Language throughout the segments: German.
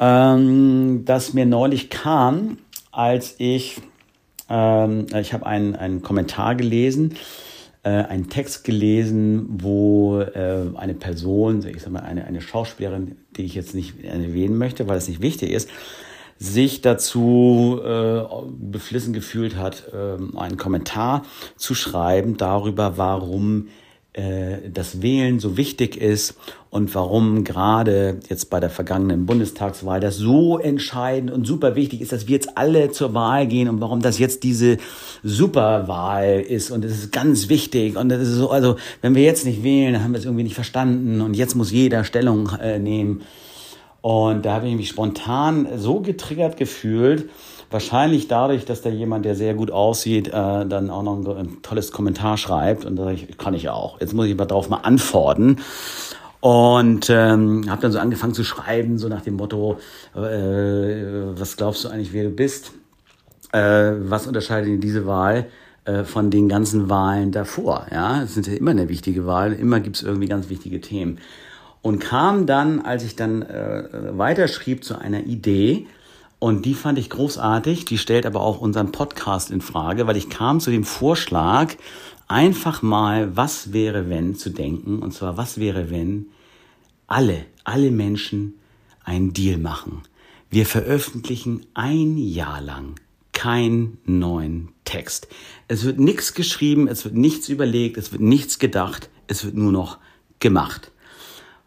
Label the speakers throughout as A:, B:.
A: ähm, das mir neulich kam, als ich, ähm, ich habe einen, einen Kommentar gelesen, äh, einen Text gelesen, wo äh, eine Person, ich sag mal eine, eine Schauspielerin, die ich jetzt nicht erwähnen möchte, weil es nicht wichtig ist, sich dazu äh, beflissen gefühlt hat, äh, einen Kommentar zu schreiben darüber, warum äh, das Wählen so wichtig ist und warum gerade jetzt bei der vergangenen Bundestagswahl das so entscheidend und super wichtig ist, dass wir jetzt alle zur Wahl gehen und warum das jetzt diese Superwahl ist. Und es ist ganz wichtig. Und das ist so, also wenn wir jetzt nicht wählen, dann haben wir es irgendwie nicht verstanden. Und jetzt muss jeder Stellung äh, nehmen. Und da habe ich mich spontan so getriggert gefühlt, Wahrscheinlich dadurch, dass da jemand, der sehr gut aussieht, äh, dann auch noch ein, ein, tolles Kommentar schreibt. Und da sage ich, kann ich auch. Jetzt muss ich aber drauf mal antworten. Und ähm, habe dann so angefangen zu schreiben, so nach dem Motto, äh, was glaubst du eigentlich, wer du bist? Äh, was unterscheidet diese Wahl äh, von den ganzen Wahlen davor? Ja, es sind ja immer eine wichtige Wahl, immer gibt's irgendwie ganz wichtige Themen. Und kam dann, als ich dann äh, weiterschrieb, zu einer Idee, und die fand ich großartig. Die stellt aber auch unseren Podcast in Frage, weil ich kam zu dem Vorschlag, einfach mal, was wäre wenn zu denken. Und zwar, was wäre wenn alle, alle Menschen einen Deal machen. Wir veröffentlichen ein Jahr lang keinen neuen Text. Es wird nichts geschrieben, es wird nichts überlegt, es wird nichts gedacht, es wird nur noch gemacht.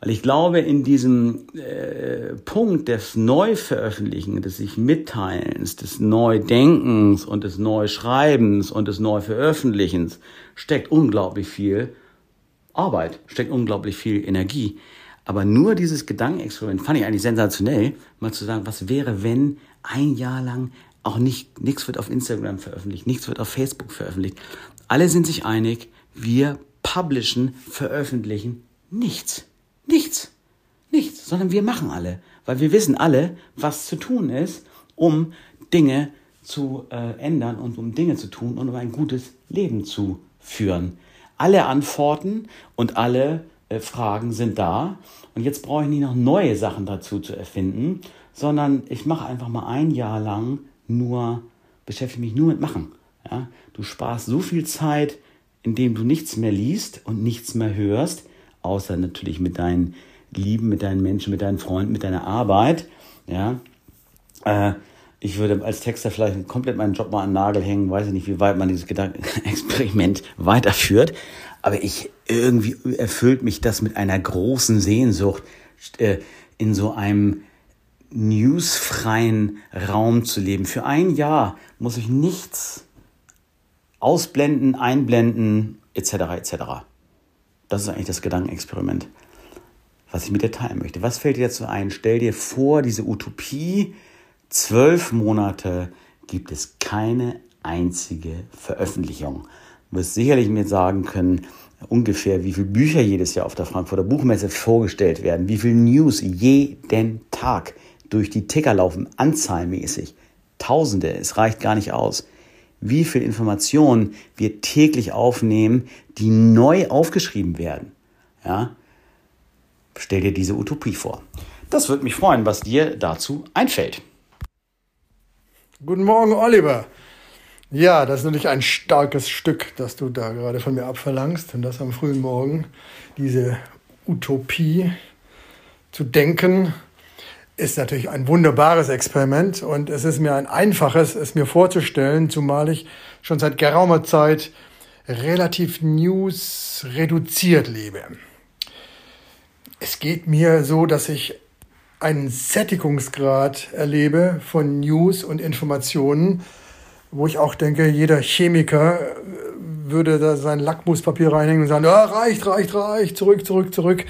A: Weil ich glaube, in diesem äh, Punkt des Neuveröffentlichen, des sich Mitteilens, des Neudenkens und des Neuschreibens und des Neuveröffentlichens steckt unglaublich viel Arbeit, steckt unglaublich viel Energie. Aber nur dieses Gedankenexperiment fand ich eigentlich sensationell, mal zu sagen, was wäre, wenn ein Jahr lang auch nicht, nichts wird auf Instagram veröffentlicht, nichts wird auf Facebook veröffentlicht. Alle sind sich einig, wir publishen, veröffentlichen nichts. Nichts. Nichts, sondern wir machen alle, weil wir wissen alle, was zu tun ist, um Dinge zu äh, ändern und um Dinge zu tun und um ein gutes Leben zu führen. Alle Antworten und alle äh, Fragen sind da und jetzt brauche ich nicht noch neue Sachen dazu zu erfinden, sondern ich mache einfach mal ein Jahr lang nur, beschäftige mich nur mit Machen. Ja? Du sparst so viel Zeit, indem du nichts mehr liest und nichts mehr hörst, außer natürlich mit deinen Lieben, mit deinen Menschen, mit deinen Freunden, mit deiner Arbeit. Ja, äh, ich würde als Texter vielleicht komplett meinen Job mal an den Nagel hängen, weiß ich nicht, wie weit man dieses Gedankenexperiment weiterführt, aber ich irgendwie erfüllt mich das mit einer großen Sehnsucht, äh, in so einem newsfreien Raum zu leben. Für ein Jahr muss ich nichts ausblenden, einblenden, etc. etc. Das ist eigentlich das Gedankenexperiment, was ich mit dir teilen möchte. Was fällt dir dazu ein? Stell dir vor, diese Utopie, zwölf Monate gibt es keine einzige Veröffentlichung. Du wirst sicherlich mir sagen können, ungefähr, wie viele Bücher jedes Jahr auf der Frankfurter Buchmesse vorgestellt werden, wie viel News jeden Tag durch die Ticker laufen, anzahlmäßig. Tausende, es reicht gar nicht aus wie viel Informationen wir täglich aufnehmen, die neu aufgeschrieben werden. Ja? Stell dir diese Utopie vor. Das würde mich freuen, was dir dazu einfällt.
B: Guten Morgen, Oliver. Ja, das ist natürlich ein starkes Stück, das du da gerade von mir abverlangst. Und das am frühen Morgen, diese Utopie zu denken, ist natürlich ein wunderbares Experiment und es ist mir ein einfaches, es mir vorzustellen, zumal ich schon seit geraumer Zeit relativ news reduziert lebe. es geht mir so, dass ich einen Sättigungsgrad erlebe von News und Informationen, wo ich auch denke, jeder Chemiker würde da sein Lackmuspapier reinhängen und sagen, ja, reicht, reicht, reicht, zurück, zurück, zurück.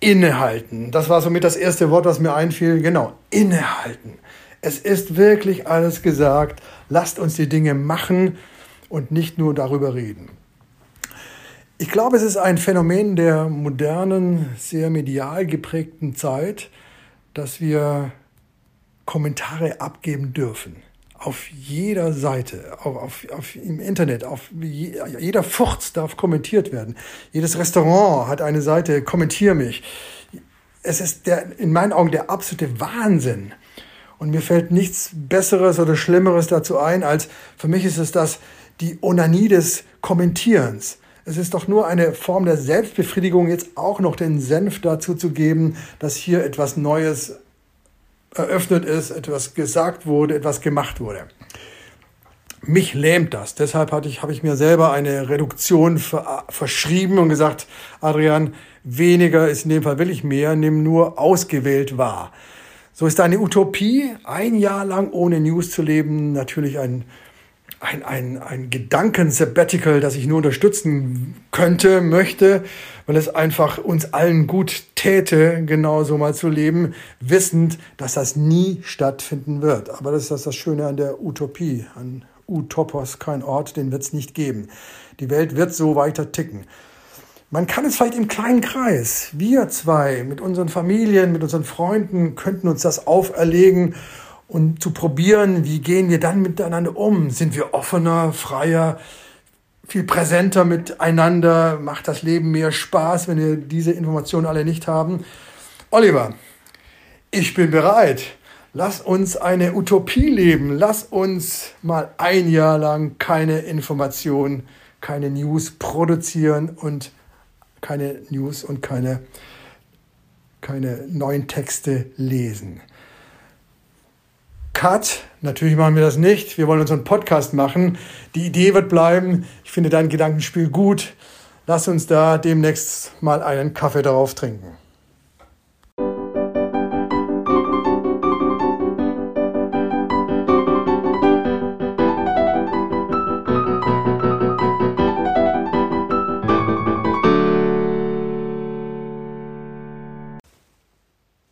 B: Innehalten. Das war somit das erste Wort, was mir einfiel. Genau, innehalten. Es ist wirklich alles gesagt. Lasst uns die Dinge machen und nicht nur darüber reden. Ich glaube, es ist ein Phänomen der modernen, sehr medial geprägten Zeit, dass wir Kommentare abgeben dürfen. Auf jeder Seite, auf, auf, auf, im Internet, auf jeder Furz darf kommentiert werden. Jedes Restaurant hat eine Seite, kommentier mich. Es ist der, in meinen Augen der absolute Wahnsinn. Und mir fällt nichts Besseres oder Schlimmeres dazu ein, als für mich ist es das, die Onanie des Kommentierens. Es ist doch nur eine Form der Selbstbefriedigung, jetzt auch noch den Senf dazu zu geben, dass hier etwas Neues eröffnet ist, etwas gesagt wurde, etwas gemacht wurde. Mich lähmt das. Deshalb hatte ich, habe ich mir selber eine Reduktion ver, verschrieben und gesagt, Adrian, weniger ist in dem Fall will ich mehr, nimm nur ausgewählt wahr. So ist eine Utopie, ein Jahr lang ohne News zu leben, natürlich ein, ein, ein, ein Gedanken-Sabbatical, das ich nur unterstützen könnte, möchte, weil es einfach uns allen gut täte, genauso mal zu leben, wissend, dass das nie stattfinden wird. Aber das ist das, das Schöne an der Utopie, an Utopos, kein Ort, den wird es nicht geben. Die Welt wird so weiter ticken. Man kann es vielleicht im kleinen Kreis. Wir zwei mit unseren Familien, mit unseren Freunden könnten uns das auferlegen und zu probieren, wie gehen wir dann miteinander um? Sind wir offener, freier, viel präsenter miteinander? Macht das Leben mehr Spaß, wenn wir diese Informationen alle nicht haben? Oliver, ich bin bereit. Lass uns eine Utopie leben. Lass uns mal ein Jahr lang keine Informationen, keine News produzieren und keine News und keine, keine neuen Texte lesen. Cut, natürlich machen wir das nicht. Wir wollen unseren Podcast machen. Die Idee wird bleiben. Ich finde dein Gedankenspiel gut. Lass uns da demnächst mal einen Kaffee darauf trinken.